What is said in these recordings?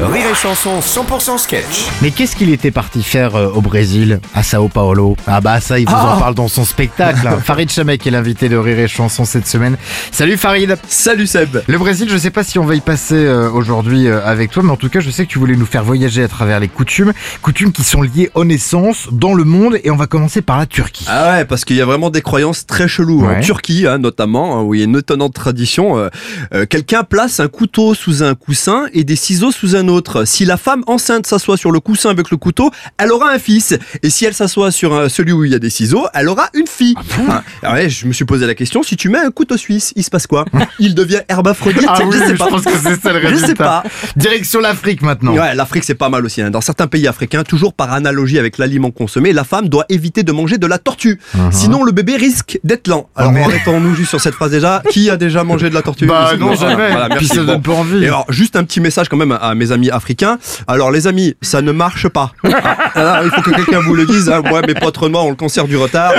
Rire et Chanson 100% sketch. Mais qu'est-ce qu'il était parti faire euh, au Brésil, à Sao Paulo? Ah bah ça, il vous en parle dans son spectacle. hein. Farid Chamek est l'invité de Rire et Chanson cette semaine. Salut Farid Salut Seb Le Brésil, je sais pas si on va y passer euh, aujourd'hui euh, avec toi, mais en tout cas, je sais que tu voulais nous faire voyager à travers les coutumes, coutumes qui sont liées aux naissances dans le monde, et on va commencer par la Turquie. Ah ouais, parce qu'il y a vraiment des croyances très cheloues. Ouais. En Turquie, hein, notamment, hein, où il y a une étonnante tradition, euh, euh, quelqu'un place un couteau sous un coussin et des ciseaux sous un autre. Si la femme enceinte s'assoit sur le coussin avec le couteau, elle aura un fils. Et si elle s'assoit sur un- celui où il y a des ciseaux, elle aura une fille. Ah, ah ouais, je me suis posé la question, si tu mets un couteau suisse, il se passe quoi? Il devient hermaphrodite? Ah oui, Je sais je pas. pense que c'est ça le Je résultat. sais pas. Direction l'Afrique maintenant. Ouais, l'Afrique c'est pas mal aussi. hein. Dans certains pays africains, toujours par analogie avec l'aliment consommé, la femme doit éviter de manger de la tortue. Sinon, le bébé risque d'être lent. Alors, Uh-huh. mais- arrêtons-nous juste sur cette phrase déjà. Qui a déjà mangé de la tortue? Bah non, jamais. Voilà, Puis merci. ça donne pas envie. Et alors, juste un petit message quand même à mes amis africains. Alors, les amis, ça ne marche pas. Ah, ah, il faut que quelqu'un vous le dise. hein. Moi, mes potes renois ont le cancer du retard.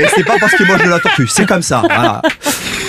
Et c'est pas parce qu'ils mangent de la tortue. C'est comme ça. Voilà.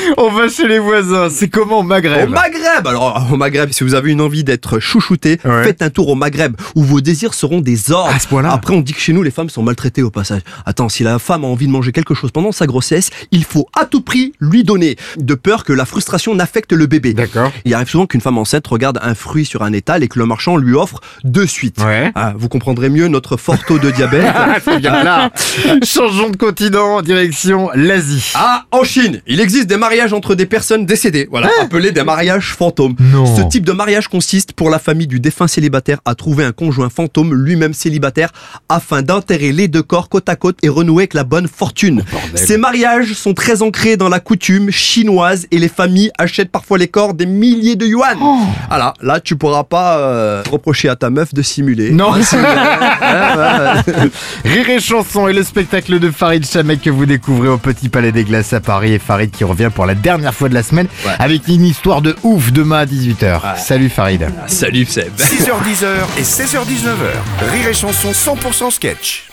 On va chez les voisins. C'est comment au Au Maghreb Maghreb Alors, au Maghreb, si vous avez une envie d'être chouchouté, Ouais. faites un tour au Maghreb où vos désirs seront des ordres. À ce point-là Après, on dit que chez nous, les femmes sont maltraitées au passage. Attends, si la femme a envie de manger quelque chose pendant sa grossesse, il faut à tout prix lui donner, de peur que la frustration n'affecte le bébé. D'accord. Il arrive souvent qu'une femme enceinte regarde un fruit sur un étal et que le marchand lui offre de suite. Ouais. Ah, vous comprendrez mieux notre fort taux de diabète. C'est bien là. Changeons de continent, direction l'Asie. Ah, en Chine, il existe des mariages entre des personnes décédées, voilà, appelés des mariages fantômes. Non. Ce type de mariage consiste pour la famille du défunt célibataire à trouver un conjoint fantôme, lui-même célibataire, afin d'enterrer les deux corps côte à côte et renouer avec la bonne fortune. Ces mariages sont très ancrés dans la coutume chinoise et les familles achètent parfois les corps des milliers de yuan. Voilà, là tu pourras pas euh, reprocher à ta meuf de simuler. Non. Rire et chanson et le spectacle de Farid Chamek que vous découvrez au Petit Palais des Glaces à Paris et Farid qui revient pour la dernière fois de la semaine Ouais. avec une histoire de ouf demain à 18h. Salut Farid. Salut Seb. 6h10 et 16h19h. Rire et Chanson 100% sketch.